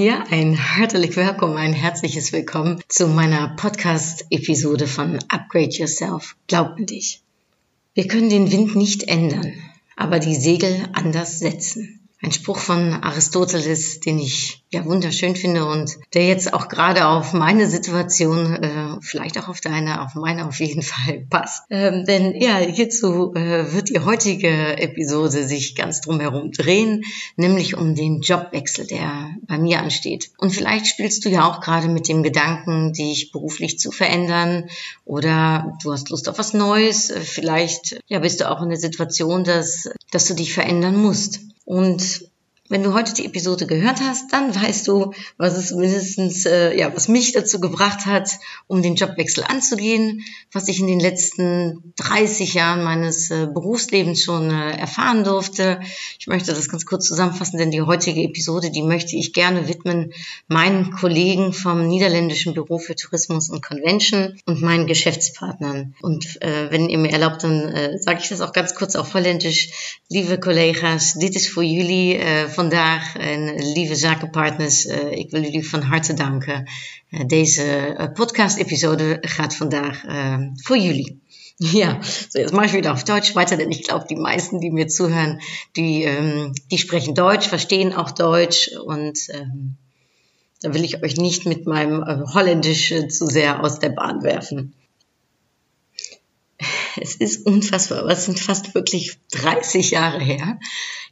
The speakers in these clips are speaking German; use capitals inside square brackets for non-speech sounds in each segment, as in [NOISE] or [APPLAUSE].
Ja, ein herzlich willkommen, ein herzliches Willkommen zu meiner Podcast-Episode von Upgrade Yourself. Glaub an dich. Wir können den Wind nicht ändern, aber die Segel anders setzen. Ein Spruch von Aristoteles, den ich ja wunderschön finde und der jetzt auch gerade auf meine Situation, äh, vielleicht auch auf deine, auf meine auf jeden [LAUGHS] Fall passt. Ähm, denn ja, hierzu äh, wird die heutige Episode sich ganz drumherum drehen, nämlich um den Jobwechsel, der bei mir ansteht. Und vielleicht spielst du ja auch gerade mit dem Gedanken, dich beruflich zu verändern oder du hast Lust auf was Neues. Vielleicht ja, bist du auch in der Situation, dass, dass du dich verändern musst. Und wenn du heute die Episode gehört hast, dann weißt du, was es mindestens, äh, ja, was mich dazu gebracht hat, um den Jobwechsel anzugehen, was ich in den letzten 30 Jahren meines äh, Berufslebens schon äh, erfahren durfte. Ich möchte das ganz kurz zusammenfassen, denn die heutige Episode, die möchte ich gerne widmen meinen Kollegen vom Niederländischen Büro für Tourismus und Convention und meinen Geschäftspartnern. Und äh, wenn ihr mir erlaubt, dann äh, sage ich das auch ganz kurz auf Holländisch. Lieve collega's, dit is voor jullie uh, vandaag en lieve zakenpartners, uh, ik wil jullie van harte danken. Uh, deze podcast-episode gaat vandaag voor jullie. [LAUGHS] Ja, so jetzt mache ich wieder auf Deutsch weiter, denn ich glaube, die meisten, die mir zuhören, die, ähm, die sprechen Deutsch, verstehen auch Deutsch und ähm, da will ich euch nicht mit meinem äh, Holländisch äh, zu sehr aus der Bahn werfen. [LAUGHS] Es ist unfassbar, aber es sind fast wirklich 30 Jahre her.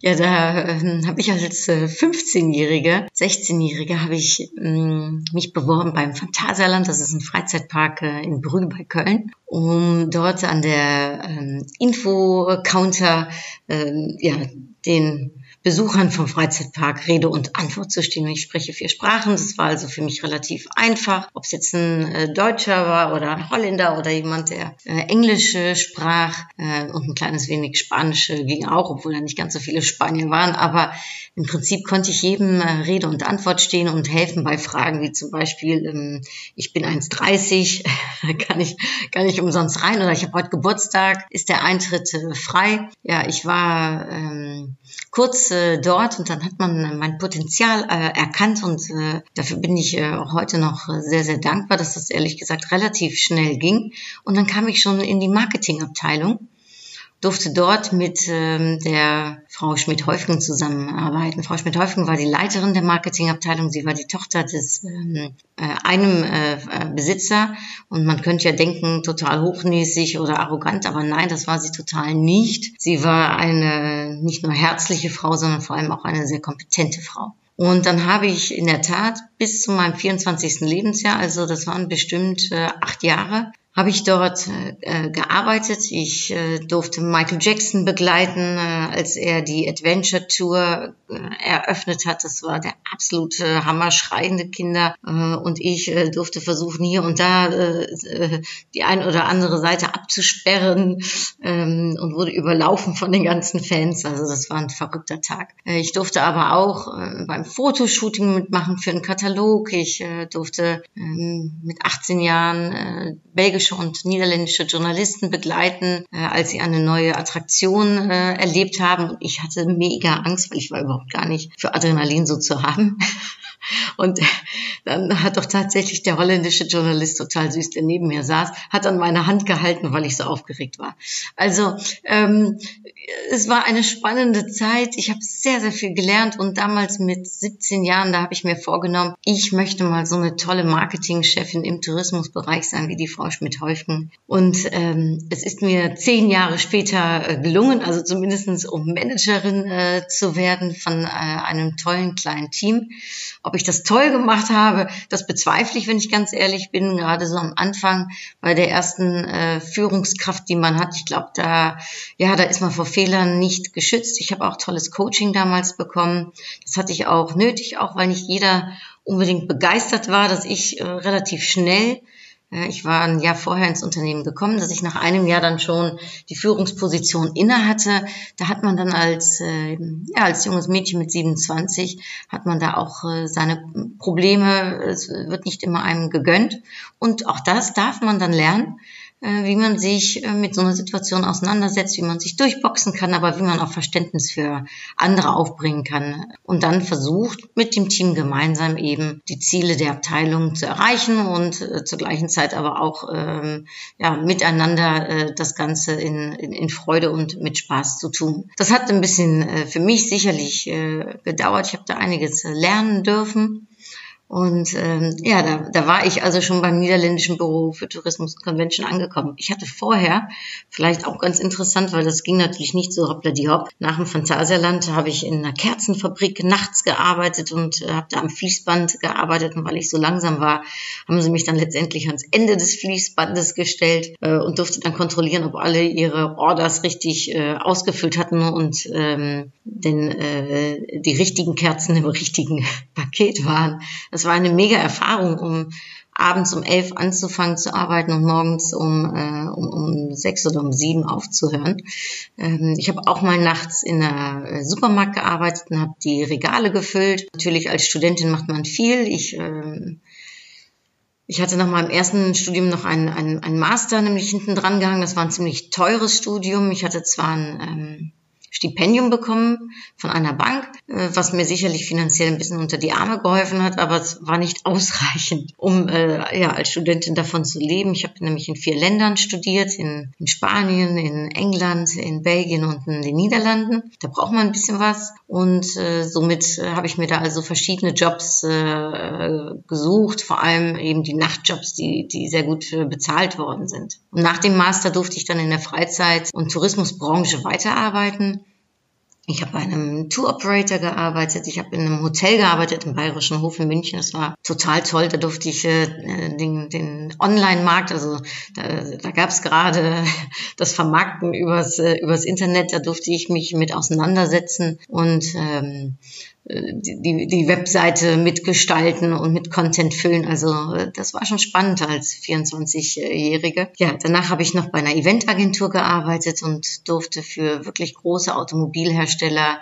Ja, da äh, habe ich als äh, 15-Jährige, 16-Jährige, habe ich ähm, mich beworben beim Phantasialand. Das ist ein Freizeitpark äh, in Brühl bei Köln, um dort an der ähm, Info-Counter ähm, ja, den Besuchern vom Freizeitpark Rede und Antwort zu stehen. Ich spreche vier Sprachen. Das war also für mich relativ einfach. Ob es jetzt ein äh, Deutscher war oder ein Holländer oder jemand, der äh, Englisch äh, sprach und ein kleines wenig Spanisch äh, ging auch, obwohl da nicht ganz so viele Spanier waren. Aber im Prinzip konnte ich jedem Rede und Antwort stehen und helfen bei Fragen wie zum Beispiel, ähm, ich bin 1,30, [LAUGHS] kann ich, kann ich umsonst rein oder ich habe heute Geburtstag, ist der Eintritt frei? Ja, ich war ähm, kurz äh, dort und dann hat man mein Potenzial äh, erkannt und äh, dafür bin ich äh, heute noch sehr, sehr dankbar, dass das ehrlich gesagt relativ schnell ging. Und dann kam ich schon in die Marketingabteilung durfte dort mit ähm, der Frau Schmidt-Häufgen zusammenarbeiten. Frau Schmidt-Häufgen war die Leiterin der Marketingabteilung. Sie war die Tochter des ähm, äh, einem äh, Besitzer und man könnte ja denken, total hochnäsig oder arrogant, aber nein, das war sie total nicht. Sie war eine nicht nur herzliche Frau, sondern vor allem auch eine sehr kompetente Frau. Und dann habe ich in der Tat bis zu meinem 24. Lebensjahr, also das waren bestimmt äh, acht Jahre, habe ich dort äh, gearbeitet. Ich äh, durfte Michael Jackson begleiten, äh, als er die Adventure Tour äh, eröffnet hat. Das war der absolute Hammer, schreiende Kinder. Äh, und ich äh, durfte versuchen, hier und da äh, äh, die ein oder andere Seite abzusperren ähm, und wurde überlaufen von den ganzen Fans. Also das war ein verrückter Tag. Äh, ich durfte aber auch äh, beim Fotoshooting mitmachen für einen Katalog. Ich äh, durfte äh, mit 18 Jahren äh, belgische und niederländische Journalisten begleiten, äh, als sie eine neue Attraktion äh, erlebt haben. Und ich hatte mega Angst, weil ich war überhaupt gar nicht für Adrenalin so zu haben. [LAUGHS] Und dann hat doch tatsächlich der holländische Journalist, total süß, der neben mir saß, hat an meine Hand gehalten, weil ich so aufgeregt war. Also ähm, es war eine spannende Zeit. Ich habe sehr, sehr viel gelernt und damals mit 17 Jahren, da habe ich mir vorgenommen, ich möchte mal so eine tolle Marketingchefin im Tourismusbereich sein wie die Frau Schmidt-Häufgen. Und ähm, es ist mir zehn Jahre später äh, gelungen, also zumindestens um Managerin äh, zu werden von äh, einem tollen kleinen Team. Ob ich das toll gemacht habe, das bezweifle ich, wenn ich ganz ehrlich bin, gerade so am Anfang bei der ersten äh, Führungskraft, die man hat. Ich glaube, da, ja, da ist man vor Fehlern nicht geschützt. Ich habe auch tolles Coaching damals bekommen. Das hatte ich auch nötig, auch weil nicht jeder unbedingt begeistert war, dass ich äh, relativ schnell ich war ein Jahr vorher ins Unternehmen gekommen, dass ich nach einem Jahr dann schon die Führungsposition inne hatte. Da hat man dann als, äh, ja, als junges Mädchen mit 27, hat man da auch äh, seine Probleme. Es wird nicht immer einem gegönnt. Und auch das darf man dann lernen. Äh, wie man sich äh, mit so einer Situation auseinandersetzt, wie man sich durchboxen kann, aber wie man auch Verständnis für andere aufbringen kann und dann versucht, mit dem Team gemeinsam eben die Ziele der Abteilung zu erreichen und äh, zur gleichen Zeit aber auch ähm, ja, miteinander äh, das Ganze in, in, in Freude und mit Spaß zu tun. Das hat ein bisschen äh, für mich sicherlich gedauert. Ich habe da einiges lernen dürfen. Und ähm, ja, da, da war ich also schon beim niederländischen Büro für Tourismus Convention angekommen. Ich hatte vorher, vielleicht auch ganz interessant, weil das ging natürlich nicht so hoppla die hopp, nach dem Phantasialand habe ich in einer Kerzenfabrik nachts gearbeitet und äh, habe da am Fließband gearbeitet. Und weil ich so langsam war, haben sie mich dann letztendlich ans Ende des Fließbandes gestellt äh, und durfte dann kontrollieren, ob alle ihre Orders richtig äh, ausgefüllt hatten und ähm, denn äh, die richtigen Kerzen im [LAUGHS] richtigen Paket waren. War eine mega Erfahrung, um abends um elf anzufangen zu arbeiten und morgens um, äh, um, um sechs oder um sieben aufzuhören. Ähm, ich habe auch mal nachts in einer äh, Supermarkt gearbeitet und habe die Regale gefüllt. Natürlich als Studentin macht man viel. Ich ähm, ich hatte nach meinem ersten Studium noch einen, einen, einen Master nämlich hinten dran gehangen. Das war ein ziemlich teures Studium. Ich hatte zwar ein ähm, Stipendium bekommen von einer Bank, äh, was mir sicherlich finanziell ein bisschen unter die Arme geholfen hat, aber es war nicht [LAUGHS] ausreichend, um äh, ja, als Studentin davon zu leben. Ich habe nämlich in vier Ländern studiert, in, in Spanien, in England, in Belgien und in den Niederlanden. Da braucht man ein bisschen was und äh, somit äh, habe ich mir da also verschiedene Jobs äh, gesucht, vor allem eben die Nachtjobs, die, die sehr gut äh, bezahlt worden sind. Und nach dem Master durfte ich dann in der Freizeit- und Tourismusbranche weiterarbeiten. Ich habe bei einem Tour Operator gearbeitet, ich habe in einem Hotel gearbeitet im Bayerischen Hof in München. Das war total toll. Da durfte ich äh, den, den Online-Markt, also da, da gab es gerade [LAUGHS] das Vermarkten übers, äh, übers Internet, da durfte ich mich mit auseinandersetzen und ähm, die, die Webseite mitgestalten und mit Content füllen. Also äh, das war schon spannend als 24-Jährige. Ja, danach habe ich noch bei einer Eventagentur gearbeitet und durfte für wirklich große Automobilhersteller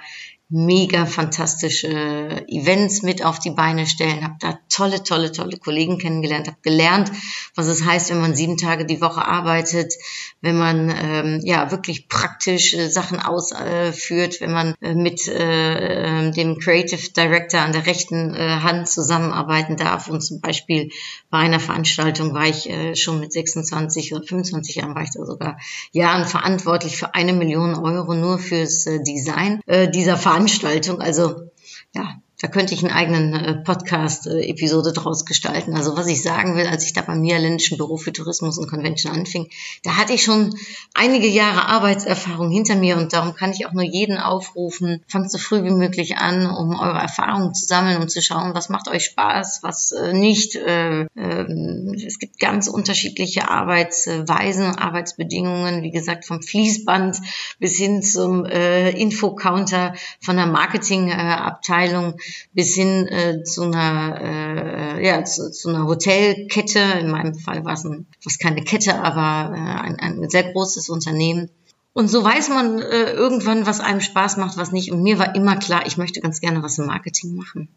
mega fantastische Events mit auf die Beine stellen, habe da tolle, tolle, tolle Kollegen kennengelernt, habe gelernt, was es heißt, wenn man sieben Tage die Woche arbeitet, wenn man ähm, ja wirklich praktisch äh, Sachen ausführt, wenn man äh, mit äh, dem Creative Director an der rechten äh, Hand zusammenarbeiten darf. Und zum Beispiel bei einer Veranstaltung war ich äh, schon mit 26 oder 25 Jahren, war ich da sogar Jahren verantwortlich für eine Million Euro nur fürs äh, Design äh, dieser Veranstaltung Veranstaltung. Also ja, da könnte ich einen eigenen äh, Podcast-Episode draus gestalten. Also was ich sagen will, als ich da beim Niederländischen Büro für Tourismus und Convention anfing, da hatte ich schon einige Jahre Arbeitserfahrung hinter mir und darum kann ich auch nur jeden aufrufen, fangt so früh wie möglich an, um eure Erfahrungen zu sammeln und zu schauen, was macht euch Spaß, was äh, nicht. Äh, äh, es gibt ganz unterschiedliche Arbeitsweisen, Arbeitsbedingungen, wie gesagt, vom Fließband bis hin zum äh, Infocounter von der Marketingabteilung bis hin äh, zu einer äh, ja zu, zu einer Hotelkette. In meinem Fall war es ein, was keine Kette, aber äh, ein, ein sehr großes Unternehmen. Und so weiß man äh, irgendwann, was einem Spaß macht, was nicht. Und mir war immer klar, ich möchte ganz gerne was im Marketing machen.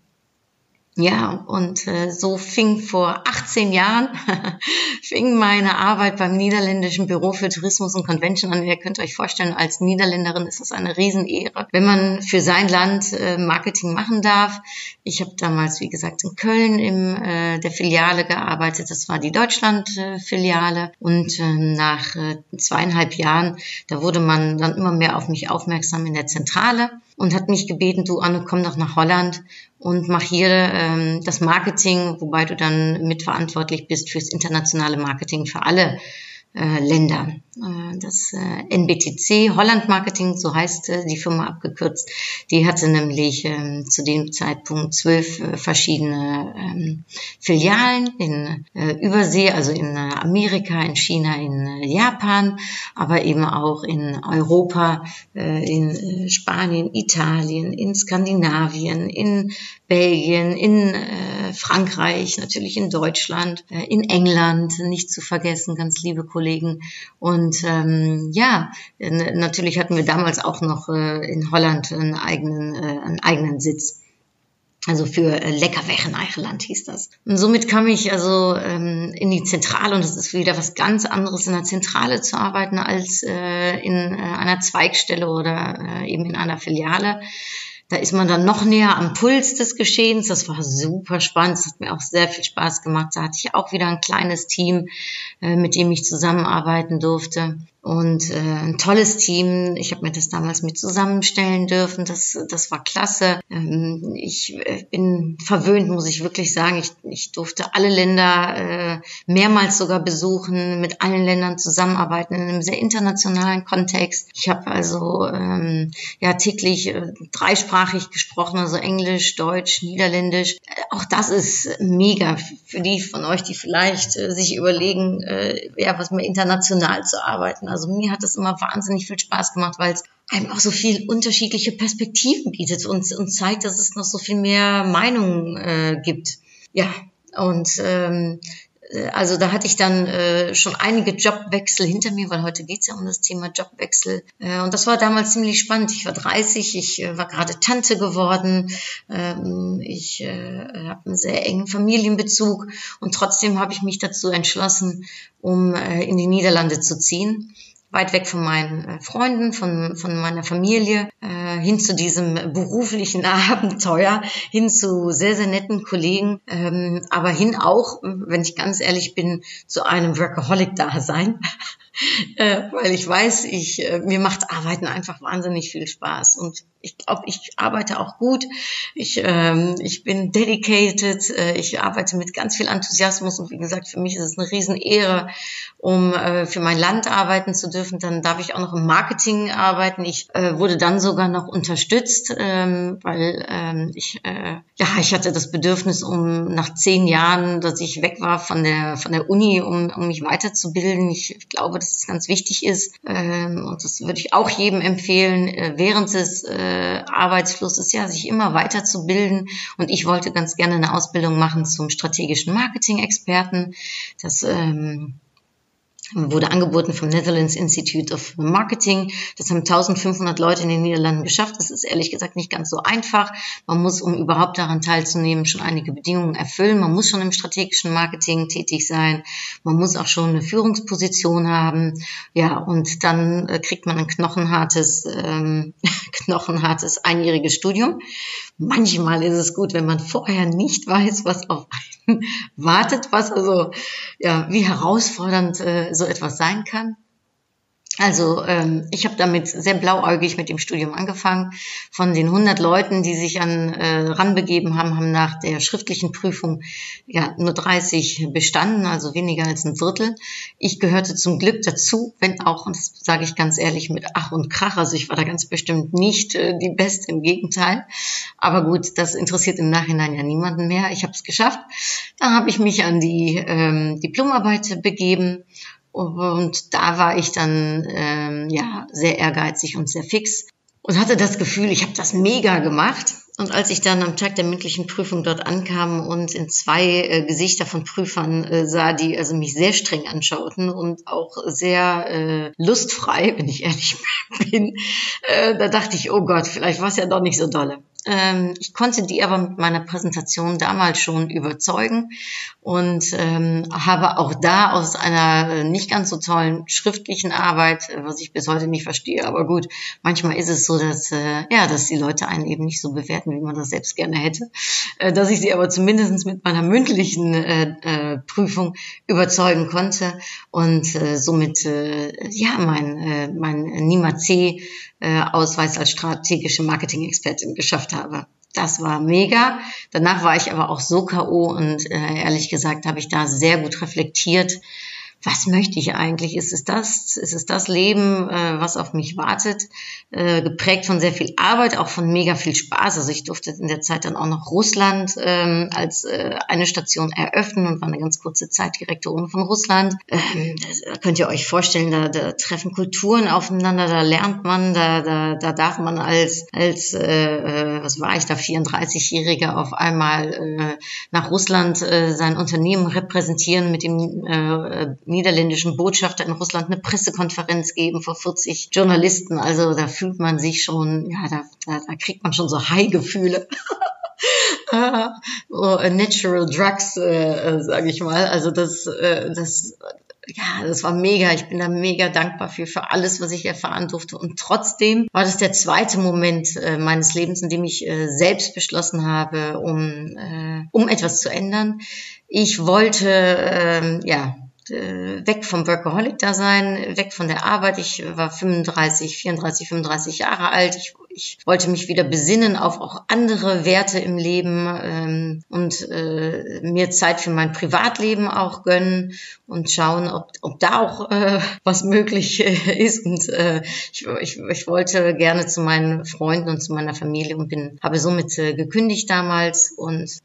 Ja, und äh, so fing vor 18 Jahren [LAUGHS] fing meine Arbeit beim niederländischen Büro für Tourismus und Convention an. Ihr könnt euch vorstellen, als Niederländerin ist das eine Riesenehre, wenn man für sein Land äh, Marketing machen darf. Ich habe damals, wie gesagt, in Köln in äh, der Filiale gearbeitet. Das war die Deutschland-Filiale. Und äh, nach äh, zweieinhalb Jahren, da wurde man dann immer mehr auf mich aufmerksam in der Zentrale und hat mich gebeten, du Anne, komm doch nach Holland und mach hier ähm, das Marketing, wobei du dann mitverantwortlich bist fürs internationale Marketing für alle äh, Länder. Äh, das äh, NBTC Holland Marketing, so heißt äh, die Firma abgekürzt, die hatte nämlich ähm, zu dem Zeitpunkt zwölf verschiedene ähm, Filialen in Übersee, also in Amerika, in China, in Japan, aber eben auch in Europa, in Spanien, Italien, in Skandinavien, in Belgien, in Frankreich, natürlich in Deutschland, in England, nicht zu vergessen, ganz liebe Kollegen. Und ähm, ja, natürlich hatten wir damals auch noch äh, in Holland einen eigenen, äh, einen eigenen Sitz. Also für äh, Leckerweg in Eicheland hieß das. Und somit kam ich also ähm, in die Zentrale und es ist wieder was ganz anderes in der Zentrale zu arbeiten als äh, in äh, einer Zweigstelle oder äh, eben in einer Filiale. Da ist man dann noch näher am Puls des Geschehens. Das war super spannend. Das hat mir auch sehr viel Spaß gemacht. Da hatte ich auch wieder ein kleines Team, äh, mit dem ich zusammenarbeiten durfte und äh, ein tolles Team. Ich habe mir das damals mit zusammenstellen dürfen. Das, das war klasse. Ähm, ich äh, bin verwöhnt, muss ich wirklich sagen. Ich, ich durfte alle Länder äh, mehrmals sogar besuchen, mit allen Ländern zusammenarbeiten in einem sehr internationalen Kontext. Ich habe also ähm, ja täglich äh, dreisprachig gesprochen, also Englisch, Deutsch, Niederländisch. Äh, auch das ist mega für die von euch, die vielleicht äh, sich überlegen, äh, ja, was mehr international zu arbeiten. Also mir hat das immer wahnsinnig viel Spaß gemacht, weil es einem auch so viel unterschiedliche Perspektiven bietet und, und zeigt, dass es noch so viel mehr Meinungen äh, gibt. Ja, und ähm, äh, also da hatte ich dann äh, schon einige Jobwechsel hinter mir, weil heute geht's ja um das Thema Jobwechsel. Äh, und das war damals ziemlich spannend. Ich war 30, ich äh, war gerade Tante geworden, ähm, ich äh, habe einen sehr engen Familienbezug und trotzdem habe ich mich dazu entschlossen, um äh, in die Niederlande zu ziehen weit weg von meinen äh, Freunden, von, von meiner Familie, äh, hin zu diesem beruflichen [LAUGHS] Abenteuer, hin zu sehr, sehr netten Kollegen, ähm, aber hin auch, wenn ich ganz ehrlich bin, zu einem Workaholic-Dasein. Äh, weil ich weiß, ich, äh, mir macht Arbeiten einfach wahnsinnig viel Spaß und ich glaube, ich arbeite auch gut. Ich, ähm, ich bin dedicated. Äh, ich arbeite mit ganz viel Enthusiasmus und wie gesagt, für mich ist es eine Riesenehre, um äh, für mein Land arbeiten zu dürfen. Dann darf ich auch noch im Marketing arbeiten. Ich äh, wurde dann sogar noch unterstützt, ähm, weil ähm, ich äh, ja ich hatte das Bedürfnis, um nach zehn Jahren, dass ich weg war von der von der Uni, um, um mich weiterzubilden. Ich, ich glaube, dass es ganz wichtig ist ähm, und das würde ich auch jedem empfehlen, äh, während des äh, Arbeitsfluss ist ja, sich immer weiterzubilden. Und ich wollte ganz gerne eine Ausbildung machen zum strategischen Marketing-Experten. Das ähm, wurde angeboten vom Netherlands Institute of Marketing. Das haben 1500 Leute in den Niederlanden geschafft. Das ist ehrlich gesagt nicht ganz so einfach. Man muss, um überhaupt daran teilzunehmen, schon einige Bedingungen erfüllen. Man muss schon im strategischen Marketing tätig sein. Man muss auch schon eine Führungsposition haben. Ja, und dann äh, kriegt man ein knochenhartes, ähm, [LAUGHS] knochenhartes einjähriges Studium. Manchmal ist es gut, wenn man vorher nicht weiß, was auf einen wartet, was also, ja, wie herausfordernd äh, so etwas sein kann. Also ähm, ich habe damit sehr blauäugig mit dem Studium angefangen. Von den 100 Leuten, die sich an äh, ranbegeben haben, haben nach der schriftlichen Prüfung ja nur 30 bestanden, also weniger als ein Viertel. Ich gehörte zum Glück dazu, wenn auch, und das sage ich ganz ehrlich, mit Ach und Krach. Also ich war da ganz bestimmt nicht äh, die Beste, im Gegenteil. Aber gut, das interessiert im Nachhinein ja niemanden mehr. Ich habe es geschafft. Dann habe ich mich an die ähm, Diplomarbeit begeben und da war ich dann ähm, ja sehr ehrgeizig und sehr fix und hatte das Gefühl, ich habe das mega gemacht. Und als ich dann am Tag der mündlichen Prüfung dort ankam und in zwei äh, Gesichter von Prüfern äh, sah, die also mich sehr streng anschauten und auch sehr äh, lustfrei, [LAUGHS] wenn ich ehrlich [LAUGHS] bin, äh, da dachte ich, oh Gott, vielleicht war es ja doch nicht so dolle. Ähm, ich konnte die aber mit meiner Präsentation damals schon überzeugen und ähm, habe auch da aus einer äh, nicht ganz so tollen schriftlichen Arbeit, äh, was ich bis heute nicht verstehe, aber gut, manchmal ist es so, dass äh, ja, dass die Leute einen eben nicht so bewerten, wie man das selbst gerne hätte, äh, dass ich sie aber zumindest mit meiner mündlichen äh, äh, Prüfung überzeugen konnte und somit ja mein mein NIMA C Ausweis als strategische Marketing-Expertin geschafft habe. Das war mega. Danach war ich aber auch so KO und äh, ehrlich gesagt habe ich da sehr gut reflektiert was möchte ich eigentlich? Ist es das, ist es das Leben, äh, was auf mich wartet? Äh, geprägt von sehr viel Arbeit, auch von mega viel Spaß. Also ich durfte in der Zeit dann auch noch Russland ähm, als äh, eine Station eröffnen und war eine ganz kurze Zeit Direktorin von Russland. Ähm, da könnt ihr euch vorstellen, da, da treffen Kulturen aufeinander, da lernt man, da, da, da darf man als, als äh, äh was war ich da, 34-Jähriger auf einmal äh, nach Russland äh, sein Unternehmen repräsentieren mit dem äh, niederländischen Botschafter in Russland eine Pressekonferenz geben vor 40 Journalisten. Also da fühlt man sich schon, ja, da, da, da kriegt man schon so High-Gefühle. [LAUGHS] oh, natural Drugs, äh, äh sage ich mal. Also das, äh, das, ja, das war mega. Ich bin da mega dankbar für, für alles, was ich erfahren durfte. Und trotzdem war das der zweite Moment äh, meines Lebens, in dem ich äh, selbst beschlossen habe, um, äh, um etwas zu ändern. Ich wollte, äh, ja, äh, weg vom Workaholic-Dasein, weg von der Arbeit. Ich war 35, 34, 35 Jahre alt. Ich, ich wollte mich wieder besinnen auf auch andere Werte im Leben ähm, und äh, mir Zeit für mein Privatleben auch gönnen und schauen, ob, ob da auch äh, was möglich äh, ist. Und äh, ich, ich, ich wollte gerne zu meinen Freunden und zu meiner Familie und bin habe somit äh, gekündigt damals und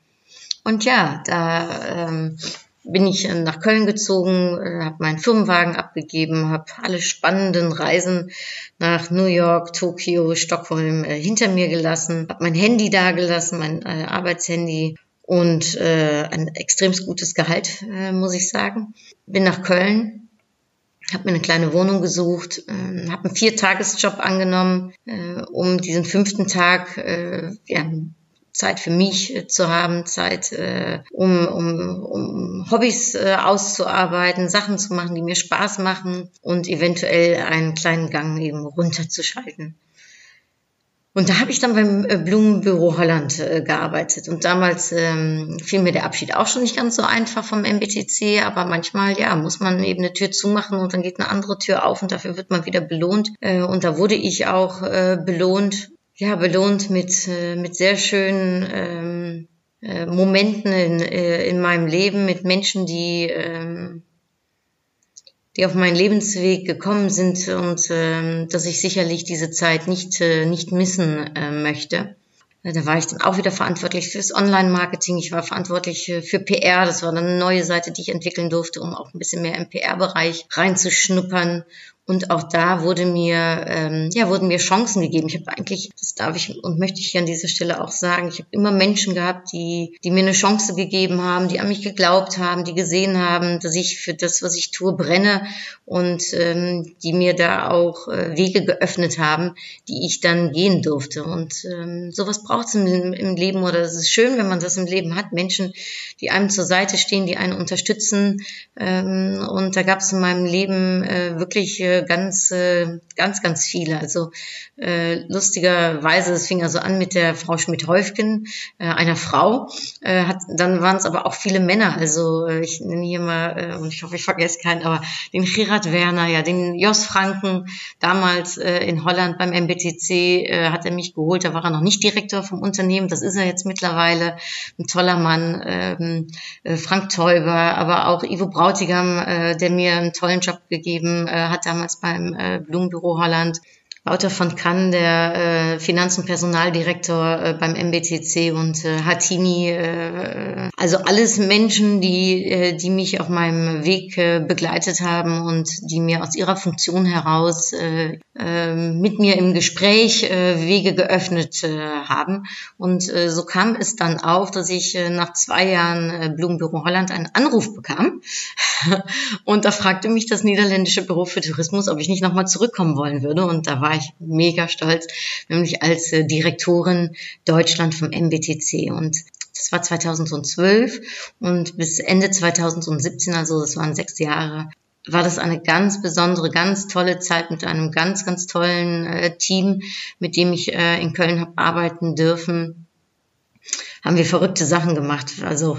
und ja, da ähm, bin ich äh, nach Köln gezogen, äh, habe meinen Firmenwagen abgegeben, habe alle spannenden Reisen nach New York, Tokio, Stockholm äh, hinter mir gelassen, habe mein Handy da gelassen, mein Arbeitshandy und ein extrem gutes Gehalt, muss ich sagen. Bin nach Köln, habe mir eine kleine Wohnung gesucht, äh, habe einen Viertagesjob angenommen, äh, um diesen fünften Tag äh, ja, Zeit für mich äh, zu haben, Zeit, äh, um, um, um Hobbys äh, auszuarbeiten, Sachen zu machen, die mir Spaß machen und eventuell einen kleinen Gang eben runterzuschalten. Und da habe ich dann beim äh, Blumenbüro Holland äh, gearbeitet. Und damals ähm, fiel mir der Abschied auch schon nicht ganz so einfach vom MBTC, aber manchmal, ja, muss man eben eine Tür zumachen und dann geht eine andere Tür auf und dafür wird man wieder belohnt. Äh, und da wurde ich auch äh, belohnt ja, belohnt mit, äh, mit sehr schönen ähm, äh, Momenten in, äh, in meinem Leben, mit Menschen, die, ähm, die auf meinen Lebensweg gekommen sind und ähm, dass ich sicherlich diese Zeit nicht, äh, nicht missen äh, möchte. Da war ich dann auch wieder verantwortlich fürs Online-Marketing. Ich war verantwortlich äh, für PR. Das war dann eine neue Seite, die ich entwickeln durfte, um auch ein bisschen mehr im PR-Bereich reinzuschnuppern und auch da wurde mir, ähm, ja, wurden mir Chancen gegeben. Ich habe eigentlich, das darf ich und möchte ich hier an dieser Stelle auch sagen, ich habe immer Menschen gehabt, die, die mir eine Chance gegeben haben, die an mich geglaubt haben, die gesehen haben, dass ich für das, was ich tue, brenne und ähm, die mir da auch äh, Wege geöffnet haben, die ich dann gehen durfte. Und ähm, sowas braucht es im, im Leben oder es ist schön, wenn man das im Leben hat. Menschen, die einem zur Seite stehen, die einen unterstützen. Ähm, und da gab es in meinem Leben äh, wirklich äh, ganz, ganz, ganz viele. Also äh, lustigerweise, es fing also an mit der Frau Schmidt-Häufgen, äh, einer Frau. Äh, hat, dann waren es aber auch viele Männer. Also äh, ich nenne hier mal, äh, und ich hoffe, ich vergesse keinen, aber den Gerard Werner, ja, den Jos Franken, damals äh, in Holland beim MBTC äh, hat er mich geholt. Da war er noch nicht Direktor vom Unternehmen, das ist er jetzt mittlerweile. Ein toller Mann, ähm, äh, Frank Teuber, aber auch Ivo Brautigam, äh, der mir einen tollen Job gegeben äh, hat damals beim äh, Blumenbüro Holland. Wouter von Kann, der äh, Finanz- und Personaldirektor äh, beim MBTC und äh, Hatini, äh, also alles Menschen, die, äh, die mich auf meinem Weg äh, begleitet haben und die mir aus ihrer Funktion heraus äh, äh, mit mir im Gespräch äh, Wege geöffnet äh, haben. Und äh, so kam es dann auch, dass ich äh, nach zwei Jahren äh, Blumenbüro Holland einen Anruf bekam. [LAUGHS] und da fragte mich das niederländische Büro für Tourismus, ob ich nicht nochmal zurückkommen wollen würde. Und da war war ich mega stolz, nämlich als äh, Direktorin Deutschland vom MBTC. Und das war 2012 und bis Ende 2017, also das waren sechs Jahre, war das eine ganz besondere, ganz tolle Zeit mit einem ganz, ganz tollen äh, Team, mit dem ich äh, in Köln habe arbeiten dürfen haben wir verrückte Sachen gemacht, also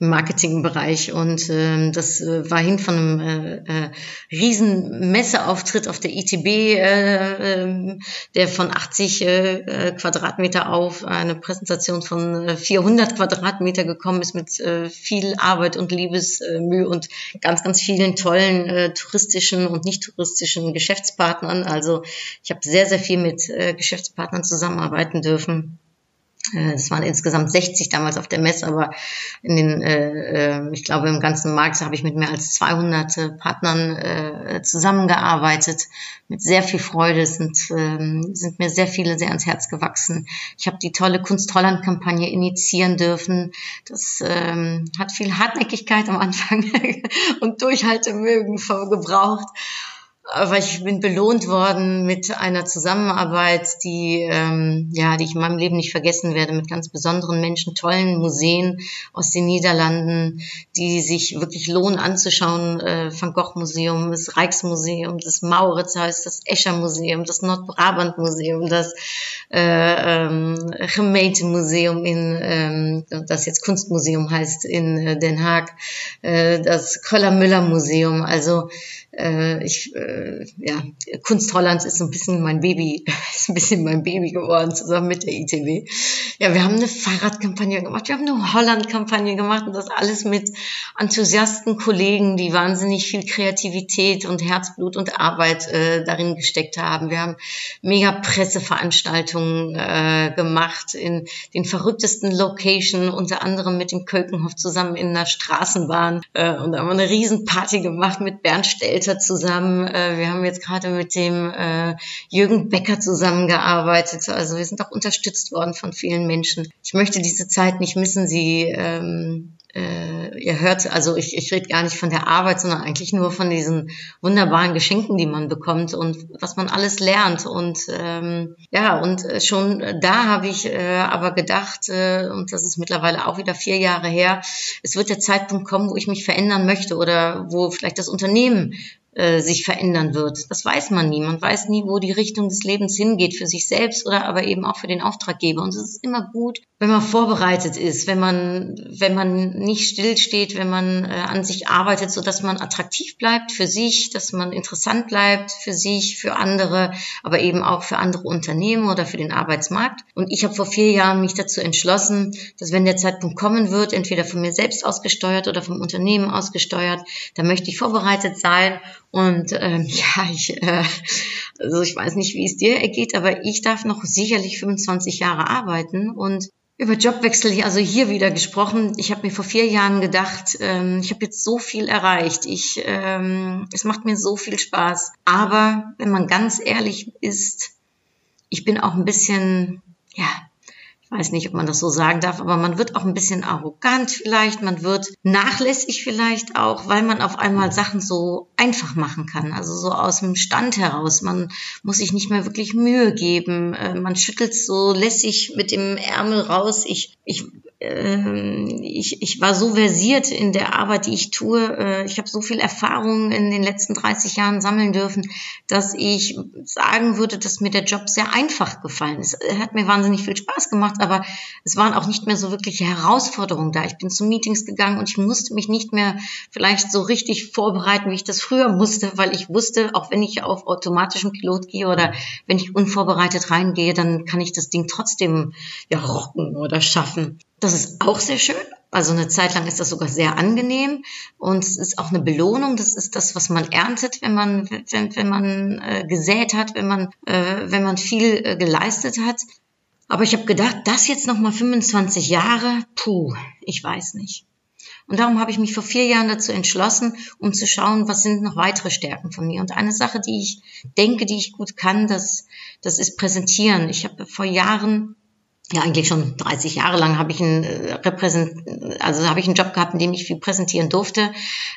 im Marketingbereich. Und ähm, das äh, war hin von einem äh, äh, riesen Messeauftritt auf der ITB, äh, äh, der von 80 äh, Quadratmeter auf eine Präsentation von 400 Quadratmeter gekommen ist mit äh, viel Arbeit und Liebesmühe und ganz, ganz vielen tollen äh, touristischen und nicht touristischen Geschäftspartnern. Also ich habe sehr, sehr viel mit äh, Geschäftspartnern zusammenarbeiten dürfen. Äh, es waren insgesamt 60 damals auf der Messe, aber in den, äh, äh, ich glaube, im ganzen Markt habe ich mit mehr als 200 äh, Partnern äh, zusammengearbeitet, mit sehr viel Freude. Sind, äh, sind mir sehr viele sehr ans Herz gewachsen. Ich habe die tolle Kunst Holland-Kampagne initiieren dürfen. Das ähm, hat viel Hartnäckigkeit am Anfang [LAUGHS] und Durchhaltemögen gebraucht aber ich bin belohnt worden mit einer Zusammenarbeit, die, ähm, ja, die ich in meinem Leben nicht vergessen werde, mit ganz besonderen Menschen, tollen Museen aus den Niederlanden, die sich wirklich lohnen anzuschauen. Äh, Van Gogh Museum, das Rijksmuseum, das Mauritshuis, das Escher Museum, das Nordbrabant Museum, das äh, ähm, Gemeentemuseum in, ähm, das jetzt Kunstmuseum heißt in äh, Den Haag, äh, das Köller-Müller Museum. Also äh, ich, äh, ja, Kunst Hollands ist so ein bisschen mein Baby, [LAUGHS] ist ein bisschen mein Baby geworden, zusammen mit der ITW. Ja, wir haben eine Fahrradkampagne gemacht, wir haben eine Holland-Kampagne gemacht und das alles mit Enthusiasten, Kollegen, die wahnsinnig viel Kreativität und Herzblut und Arbeit äh, darin gesteckt haben. Wir haben mega Presseveranstaltungen äh, gemacht in den verrücktesten Locations, unter anderem mit dem Kölkenhof zusammen in einer Straßenbahn. Äh, und da haben wir eine Riesenparty gemacht mit Bernd Stelter zusammen. Äh, wir haben jetzt gerade mit dem äh, Jürgen Becker zusammengearbeitet. Also wir sind auch unterstützt worden von vielen Menschen. Ich möchte diese Zeit nicht missen. Sie ähm, äh, ihr hört, also ich, ich rede gar nicht von der Arbeit, sondern eigentlich nur von diesen wunderbaren Geschenken, die man bekommt und was man alles lernt. Und ähm, ja, und äh, schon da habe ich äh, aber gedacht, äh, und das ist mittlerweile auch wieder vier Jahre her, es wird der Zeitpunkt kommen, wo ich mich verändern möchte oder wo vielleicht das Unternehmen äh, sich verändern wird. Das weiß man nie. Man weiß nie, wo die Richtung des Lebens hingeht für sich selbst oder aber eben auch für den Auftraggeber. Und es ist immer gut, wenn man vorbereitet ist, wenn man, wenn man nicht stillsteht, wenn man äh, an sich arbeitet, so dass man attraktiv bleibt für sich, dass man interessant bleibt für sich, für andere, aber eben auch für andere Unternehmen oder für den Arbeitsmarkt. Und ich habe vor vier Jahren mich dazu entschlossen, dass wenn der Zeitpunkt kommen wird, entweder von mir selbst ausgesteuert oder vom Unternehmen ausgesteuert, da möchte ich vorbereitet sein und ähm, [LAUGHS] ja, ich, äh, also ich weiß nicht, wie es dir ergeht, aber ich darf noch sicherlich 25 Jahre arbeiten und über Jobwechsel, also hier wieder gesprochen. Ich habe mir vor vier Jahren gedacht, ähm, ich habe jetzt so viel erreicht. Ich, ähm, es macht mir so viel Spaß. Aber wenn man ganz ehrlich ist, ich bin auch ein bisschen, ja, weiß nicht, ob man das so sagen darf, aber man wird auch ein bisschen arrogant vielleicht, man wird nachlässig vielleicht auch, weil man auf einmal Sachen so einfach machen kann, also so aus dem Stand heraus. Man muss sich nicht mehr wirklich Mühe geben, äh, man schüttelt so lässig mit dem Ärmel raus. Ich, ich ähm, ich, ich war so versiert in der Arbeit, die ich tue. Äh, ich habe so viel Erfahrung in den letzten 30 Jahren sammeln dürfen, dass ich sagen würde, dass mir der Job sehr einfach gefallen ist. Er hat mir wahnsinnig viel Spaß gemacht, aber es waren auch nicht mehr so wirkliche Herausforderungen da. Ich bin zu Meetings gegangen und ich musste mich nicht mehr vielleicht so richtig vorbereiten, wie ich das früher musste, weil ich wusste, auch wenn ich auf automatischem Pilot gehe oder wenn ich unvorbereitet reingehe, dann kann ich das Ding trotzdem ja rocken oder schaffen. Das ist auch sehr schön. Also eine Zeit lang ist das sogar sehr angenehm und es ist auch eine Belohnung. Das ist das, was man erntet, wenn man wenn, wenn man äh, gesät hat, wenn man äh, wenn man viel äh, geleistet hat. Aber ich habe gedacht, das jetzt noch mal 25 Jahre, puh, ich weiß nicht. Und darum habe ich mich vor vier Jahren dazu entschlossen, um zu schauen, was sind noch weitere Stärken von mir. Und eine Sache, die ich denke, die ich gut kann, das, das ist präsentieren. Ich habe vor Jahren ja eigentlich schon 30 Jahre lang habe ich einen äh, repräsent also habe ich einen Job gehabt, in dem ich viel präsentieren durfte,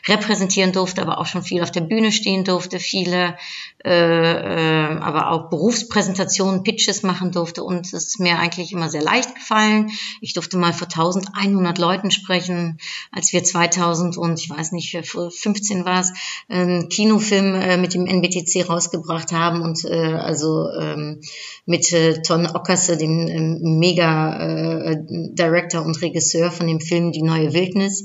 repräsentieren durfte, aber auch schon viel auf der Bühne stehen durfte, viele äh, äh, aber auch Berufspräsentationen, Pitches machen durfte und es ist mir eigentlich immer sehr leicht gefallen. Ich durfte mal vor 1100 Leuten sprechen, als wir 2000 und ich weiß nicht, 15 war es, einen Kinofilm äh, mit dem NBTC rausgebracht haben und äh, also ähm, mit äh, Ton Ockerse, dem ähm, mega äh, Director und Regisseur von dem Film Die neue Wildnis.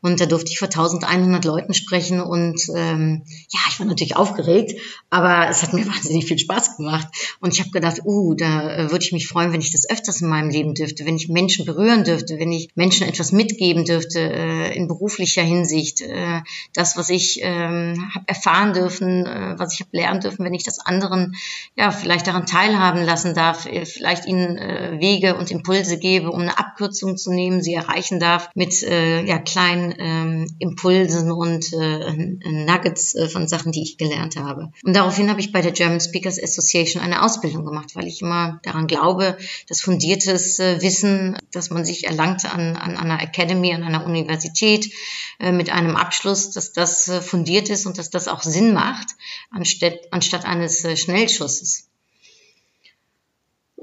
Und da durfte ich vor 1100 Leuten sprechen und ähm, ja, ich war natürlich aufgeregt, aber es hat mir [LAUGHS] wahnsinnig viel Spaß gemacht. Und ich habe gedacht, uh, da äh, würde ich mich freuen, wenn ich das öfters in meinem Leben dürfte, wenn ich Menschen berühren dürfte, wenn ich Menschen etwas mitgeben dürfte äh, in beruflicher Hinsicht. Äh, das, was ich ähm, habe erfahren dürfen, äh, was ich habe lernen dürfen, wenn ich das anderen ja vielleicht daran teilhaben lassen darf, äh, vielleicht ihnen äh, Wege und Impulse gebe, um eine Abkürzung zu nehmen, sie erreichen darf mit äh, ja kleinen ähm, Impulsen und äh, Nuggets äh, von Sachen, die ich gelernt habe. Und daraufhin habe ich bei der German Speakers Association eine Ausbildung gemacht, weil ich immer daran glaube, dass fundiertes äh, Wissen, das man sich erlangt an, an einer Academy, an einer Universität äh, mit einem Abschluss, dass das äh, fundiert ist und dass das auch Sinn macht, anstatt, anstatt eines äh, Schnellschusses.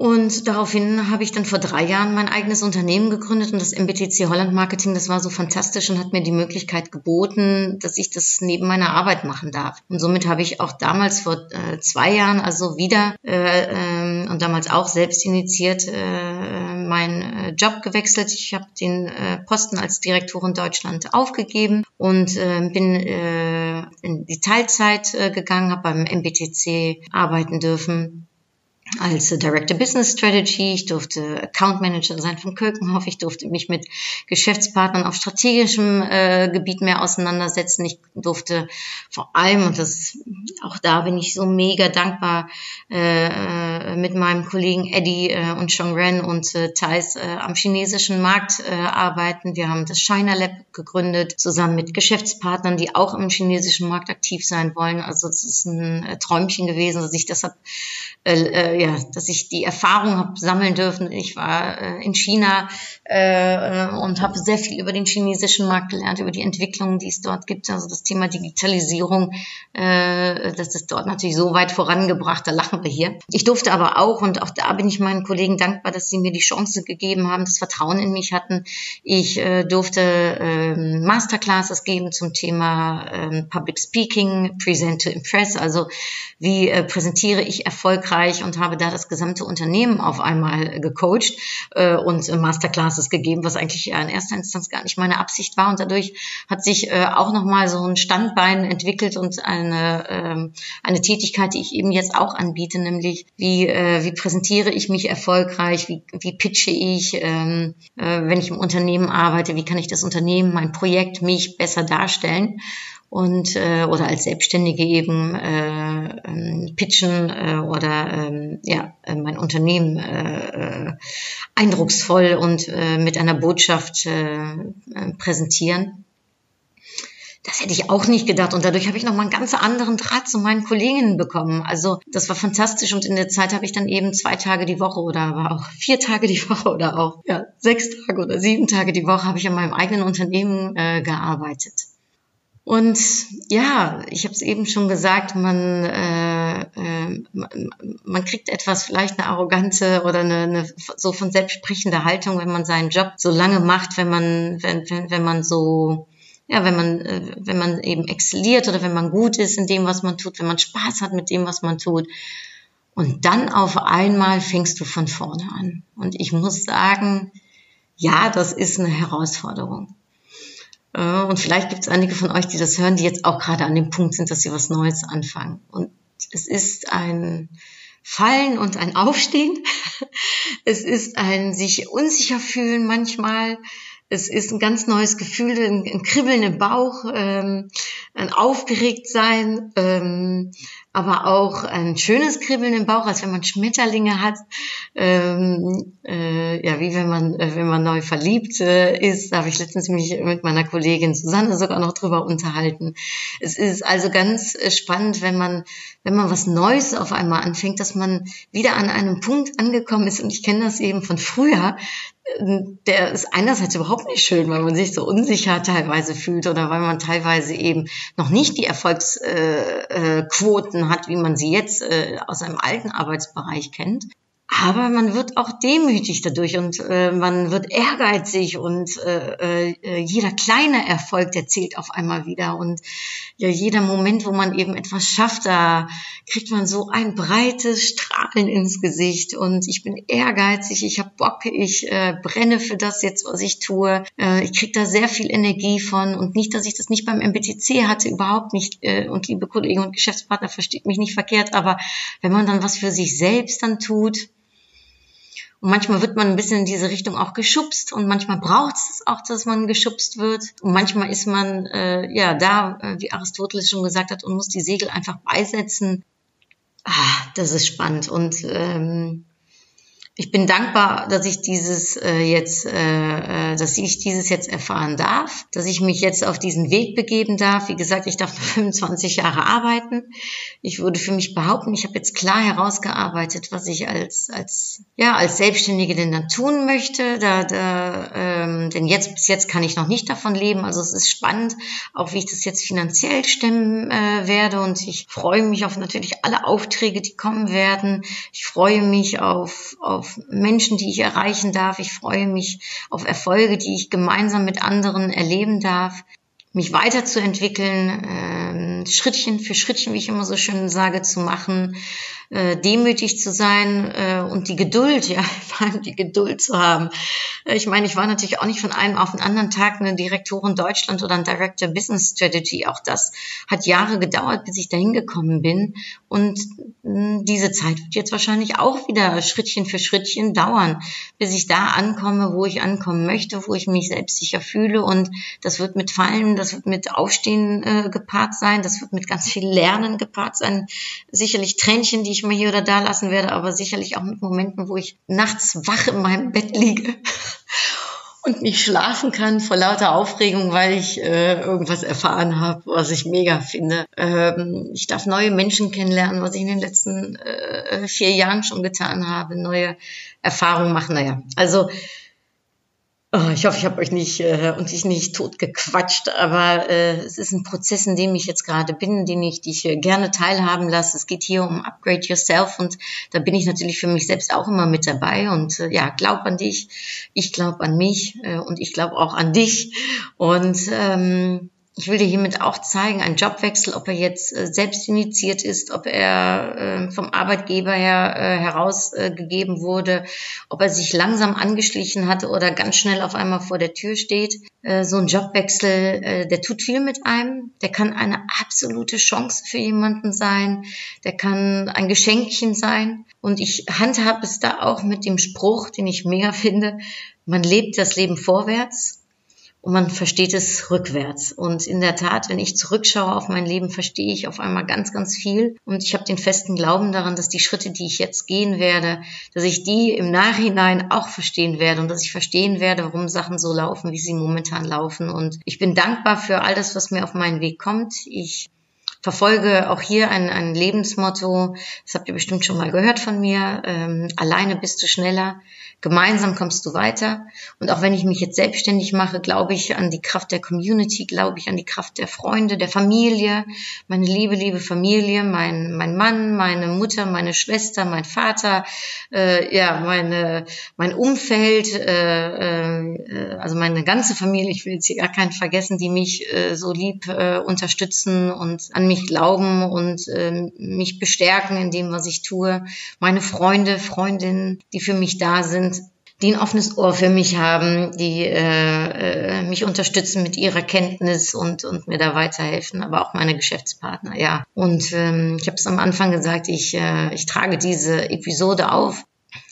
Und daraufhin habe ich dann vor drei Jahren mein eigenes Unternehmen gegründet und das MBTC Holland Marketing, das war so fantastisch und hat mir die Möglichkeit geboten, dass ich das neben meiner Arbeit machen darf. Und somit habe ich auch damals vor äh, zwei Jahren, also wieder äh, äh, und damals auch selbst initiiert, äh, meinen äh, Job gewechselt. Ich habe den äh, Posten als Direktorin Deutschland aufgegeben und äh, bin in die Teilzeit gegangen, habe beim MBTC arbeiten dürfen als Director Business Strategy. Ich durfte Account Manager sein von Kölkenhoff. Ich durfte mich mit Geschäftspartnern auf strategischem äh, Gebiet mehr auseinandersetzen. Ich durfte vor allem, und das auch da bin ich so mega dankbar, äh, mit meinem Kollegen Eddie äh, und Sean Ren und äh, Thais äh, am chinesischen Markt äh, arbeiten. Wir haben das China Lab gegründet, zusammen mit Geschäftspartnern, die auch im chinesischen Markt aktiv sein wollen. Also es ist ein äh, Träumchen gewesen, dass ich deshalb äh, äh, ja, dass ich die Erfahrung habe sammeln dürfen. Ich war äh, in China äh, und habe sehr viel über den chinesischen Markt gelernt, über die Entwicklungen, die es dort gibt. Also das Thema Digitalisierung, äh, das ist dort natürlich so weit vorangebracht, da lachen wir hier. Ich durfte aber auch, und auch da bin ich meinen Kollegen dankbar, dass sie mir die Chance gegeben haben, das Vertrauen in mich hatten. Ich äh, durfte äh, Masterclasses geben zum Thema äh, Public Speaking, Present to Impress, also wie äh, präsentiere ich erfolgreich und habe da das gesamte Unternehmen auf einmal gecoacht und Masterclasses gegeben, was eigentlich in erster Instanz gar nicht meine Absicht war. Und dadurch hat sich äh, auch nochmal so ein Standbein entwickelt und eine, ähm, eine Tätigkeit, die ich eben jetzt auch anbiete, nämlich wie, äh, wie präsentiere ich mich erfolgreich, wie, wie pitche ich, ähm, äh, wenn ich im Unternehmen arbeite, wie kann ich das Unternehmen, mein Projekt, mich besser darstellen und äh, oder als Selbstständige eben äh, ähm, pitchen äh, oder ähm, ja äh, mein Unternehmen äh, äh, eindrucksvoll und äh, mit einer Botschaft äh, äh, präsentieren. Das hätte ich auch nicht gedacht und dadurch habe ich noch mal einen ganz anderen Draht zu meinen Kolleginnen bekommen. Also das war fantastisch und in der Zeit habe ich dann eben zwei Tage die Woche oder aber auch vier Tage die Woche oder auch ja, sechs Tage oder sieben Tage die Woche habe ich an meinem eigenen Unternehmen äh, gearbeitet. Und ja, ich habe es eben schon gesagt, man, äh, äh, man kriegt etwas, vielleicht eine arrogante oder eine, eine so von selbst sprechende Haltung, wenn man seinen Job so lange macht, wenn man, wenn, wenn, wenn man so, ja, wenn man, äh, wenn man eben exzelliert oder wenn man gut ist in dem, was man tut, wenn man Spaß hat mit dem, was man tut. Und dann auf einmal fängst du von vorne an. Und ich muss sagen, ja, das ist eine Herausforderung. Äh, und vielleicht gibt es einige von euch, die das hören, die jetzt auch gerade an dem Punkt sind, dass sie was Neues anfangen. Und es ist ein Fallen und ein Aufstehen. [LAUGHS] Es ist ein sich unsicher fühlen manchmal. Es ist ein ganz neues Gefühl, ein, ein Kribbeln Bauch, ähm, ein Aufgeregtsein, ähm, aber auch ein schönes Kribbeln im Bauch, als wenn man Schmetterlinge hat. Ähm, äh, ja, wie wenn man, äh, wenn man neu verliebt äh, ist. Da habe ich letztens mich mit meiner Kollegin Susanne sogar noch drüber unterhalten. Es ist also ganz äh, spannend, wenn man, wenn man was Neues auf einmal anfängt, dass man wieder an einem Punkt angekommen ist. Und ich kenne das eben von früher, der ist einerseits überhaupt nicht schön, weil man sich so unsicher teilweise fühlt oder weil man teilweise eben noch nicht die Erfolgsquoten äh, äh, hat, wie man sie jetzt äh, aus einem alten Arbeitsbereich kennt. Aber man wird auch demütig dadurch und äh, man wird ehrgeizig und äh, äh, jeder kleine Erfolg, der zählt auf einmal wieder. Und ja, jeder Moment, wo man eben etwas schafft, da kriegt man so ein breites Strahlen ins Gesicht. Und ich bin ehrgeizig, ich habe Bock, ich äh, brenne für das jetzt, was ich tue. Äh, ich kriege da sehr viel Energie von. Und nicht, dass ich das nicht beim MBTC hatte, überhaupt nicht. Äh, und liebe Kollegen und Geschäftspartner, versteht mich nicht verkehrt. Aber wenn man dann was für sich selbst dann tut, und manchmal wird man ein bisschen in diese Richtung auch geschubst und manchmal braucht es auch, dass man geschubst wird. Und manchmal ist man äh, ja da, äh, wie Aristoteles schon gesagt hat, und muss die Segel einfach beisetzen. Ah, das ist spannend. Und ähm, ich bin dankbar, dass ich dieses äh, jetzt, äh, äh dass ich dieses jetzt erfahren darf, dass ich mich jetzt auf diesen Weg begeben darf. Wie gesagt, ich darf [LAUGHS] noch 25 Jahre arbeiten. Ich würde für mich behaupten, ich habe jetzt klar herausgearbeitet, was ich als als ja als Selbstständige denn dann tun möchte. Da, da ähm, denn jetzt bis jetzt kann ich noch nicht davon leben. Also es ist spannend, auch wie ich das jetzt finanziell stemmen äh, werde. Und ich freue mich auf natürlich alle Aufträge, die kommen werden. Ich freue mich auf auf Menschen, die ich erreichen darf. Ich freue mich auf Erfolge, die ich gemeinsam mit anderen erleben darf. Mich weiterzuentwickeln, äh, Schrittchen für Schrittchen, wie ich immer so schön sage, zu machen, äh, demütig zu sein äh, und die Geduld, [LAUGHS] ja, vor allem die Geduld zu haben. Äh, ich meine, ich war natürlich auch nicht von einem auf den anderen Tag eine Direktorin Deutschland oder ein Director Business Strategy. Auch das hat Jahre gedauert, bis ich dahin gekommen bin. Und mh, diese Zeit wird jetzt wahrscheinlich auch wieder Schrittchen für Schrittchen dauern, bis ich da ankomme, wo ich ankommen möchte, wo ich mich selbst sicher fühle. Und das wird mit Fallen, das wird mit Aufstehen äh, gepaart sein, das wird mit ganz viel Lernen gepaart sein. Sicherlich Tränchen, die ich mal hier oder da lassen werde, aber sicherlich auch mit Momenten, wo ich nachts wach in meinem Bett liege [LAUGHS] und nicht schlafen kann vor lauter Aufregung, weil ich äh, irgendwas erfahren habe, was ich mega finde. Ähm, ich darf neue Menschen kennenlernen, was ich in den letzten äh, vier Jahren schon getan habe, neue Erfahrungen machen. Naja, also Oh, ich hoffe, ich habe euch nicht äh, und ich nicht tot gequatscht, aber äh, es ist ein Prozess, in dem ich jetzt gerade bin, den ich dich äh, gerne teilhaben lasse. Es geht hier um Upgrade Yourself und da bin ich natürlich für mich selbst auch immer mit dabei und äh, ja, glaub an dich, ich glaube an mich äh, und ich glaube auch an dich und ähm, ich will dir hiermit auch zeigen, ein Jobwechsel, ob er jetzt äh, selbst initiiert ist, ob er äh, vom Arbeitgeber her äh, herausgegeben wurde, ob er sich langsam angeschlichen hatte oder ganz schnell auf einmal vor der Tür steht. Äh, so ein Jobwechsel, äh, der tut viel mit einem, der kann eine absolute Chance für jemanden sein, der kann ein Geschenkchen sein. Und ich handhabe es da auch mit dem Spruch, den ich mega [LAUGHS] finde, man lebt das Leben vorwärts und man versteht es rückwärts. Und in der Tat, wenn ich zurückschaue auf mein Leben, verstehe ich auf einmal ganz, ganz viel. Und ich habe den festen Glauben daran, dass die Schritte, die ich jetzt gehen werde, dass ich die im Nachhinein auch verstehen werde und dass ich verstehen werde, warum Sachen so laufen, wie sie momentan laufen. Und ich bin dankbar für all das, was mir auf meinen Weg kommt. Ich verfolge auch hier ein, ein Lebensmotto, das habt ihr bestimmt schon mal gehört von mir, ähm, alleine bist du schneller, gemeinsam kommst du weiter. Und auch wenn ich mich jetzt selbstständig mache, glaube ich an die Kraft der Community, glaube ich an die Kraft der Freunde, der Familie, meine liebe, liebe Familie, mein, mein Mann, meine Mutter, meine Schwester, mein Vater, äh, ja, meine, mein Umfeld, äh, äh, also meine ganze Familie, ich will jetzt hier gar keinen vergessen, die mich äh, so lieb äh, unterstützen und an mich glauben und äh, mich bestärken in dem, was ich tue. Meine Freunde, Freundinnen, die für mich da sind, die ein offenes Ohr für mich haben, die äh, äh, mich unterstützen mit ihrer Kenntnis und, und mir da weiterhelfen, aber auch meine Geschäftspartner, ja. Und ähm, ich habe es am Anfang gesagt, ich, äh, ich trage diese Episode auf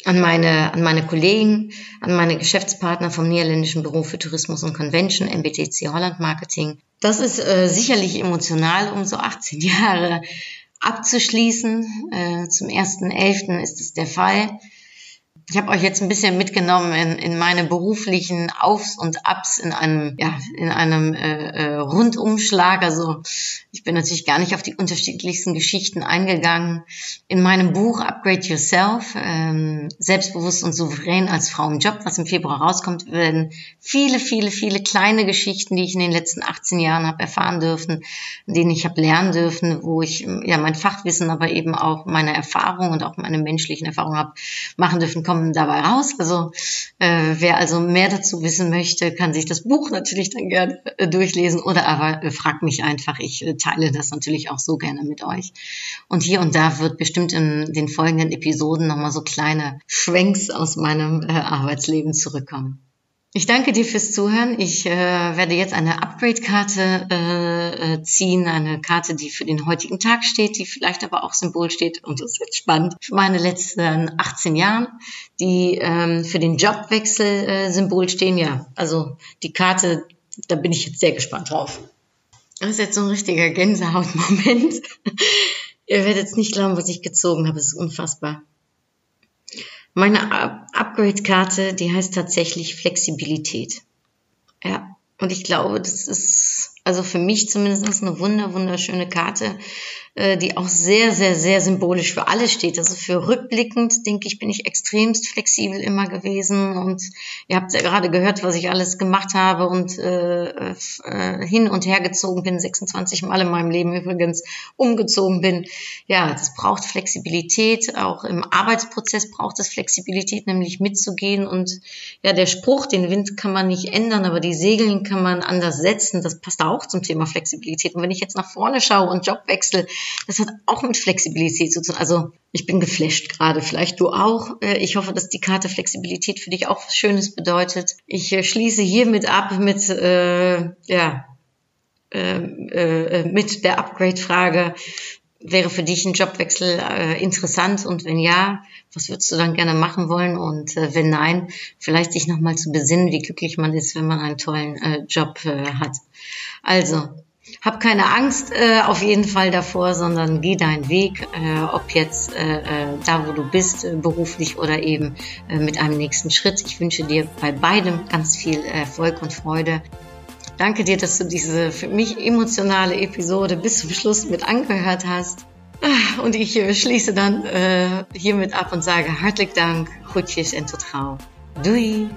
an meine, an meine Kollegen, an meine Geschäftspartner vom Niederländischen Büro für Tourismus und Convention, MBTC Holland Marketing. Das ist äh, sicherlich emotional, um so 18 [LAUGHS] Jahre abzuschließen. Äh, zum 1.11. ist es der Fall. Ich habe euch jetzt ein bisschen mitgenommen in, in meine beruflichen Aufs und Abs in einem, ja, in einem äh, äh, Rundumschlag. Also ich bin natürlich gar nicht auf die unterschiedlichsten Geschichten eingegangen. In meinem Buch Upgrade Yourself, ähm, selbstbewusst und souverän als Frau im Job, was im Februar rauskommt, werden viele, viele, viele kleine Geschichten, die ich in den letzten 18 Jahren habe erfahren dürfen, denen ich habe lernen dürfen, wo ich ja mein Fachwissen, aber eben auch meine Erfahrung und auch meine menschlichen Erfahrungen habe machen dürfen, kommen kommen dabei raus. Also äh, wer also mehr dazu wissen möchte, kann sich das Buch natürlich dann gerne äh, durchlesen oder aber äh, fragt mich einfach. Ich äh, teile das natürlich auch so gerne mit euch. Und hier und da wird bestimmt in den folgenden Episoden nochmal so kleine Schwenks aus meinem äh, Arbeitsleben zurückkommen. Ich danke dir fürs Zuhören. Ich äh, werde jetzt eine Upgrade-Karte äh, äh, ziehen, eine Karte, die für den heutigen Tag steht, die vielleicht aber auch Symbol steht, und das ist jetzt spannend, für meine letzten 18 Jahre, die ähm, für den Jobwechsel äh, Symbol stehen. Ja, also die Karte, da bin ich jetzt sehr gespannt drauf. Das ist jetzt so ein richtiger Gänsehautmoment. [LAUGHS] Ihr werdet jetzt nicht glauben, was ich gezogen habe. Es ist unfassbar. Meine Upgrade-Karte, die heißt tatsächlich Flexibilität. Ja, und ich glaube, das ist also für mich zumindest eine wunder, wunderschöne Karte, die auch sehr, sehr, sehr symbolisch für alles steht. Also für rückblickend, denke ich, bin ich extremst flexibel immer gewesen und ihr habt ja gerade gehört, was ich alles gemacht habe und äh, äh, hin und her gezogen bin, 26 Mal in meinem Leben übrigens umgezogen bin. Ja, das braucht Flexibilität, auch im Arbeitsprozess braucht es Flexibilität, nämlich mitzugehen und ja, der Spruch, den Wind kann man nicht ändern, aber die Segeln kann man anders setzen, das passt auch zum Thema Flexibilität. Und wenn ich jetzt nach vorne schaue und Jobwechsel, das hat auch mit Flexibilität zu tun. Also ich bin geflasht gerade, vielleicht du auch. Äh, ich hoffe, dass die Karte Flexibilität für dich auch was Schönes bedeutet. Ich äh, schließe hiermit ab mit, äh, ja, äh, äh, mit der Upgrade-Frage. Wäre für dich ein Jobwechsel äh, interessant und wenn ja, was würdest du dann gerne machen wollen und äh, wenn nein, vielleicht sich nochmal zu besinnen, wie glücklich man ist, wenn man einen tollen äh, Job äh, hat. Also, hab keine Angst äh, auf jeden Fall davor, sondern geh deinen Weg, äh, ob jetzt äh, äh, da, wo du bist, äh, beruflich oder eben äh, mit einem nächsten Schritt. Ich wünsche dir bei beidem ganz viel Erfolg und Freude. Danke dir, dass du diese für mich emotionale Episode bis zum Schluss mit angehört hast. Ah, und ich äh, schließe dann äh, hiermit ab und sage hartelijk Dank, groetjes en tot gauw. Doei!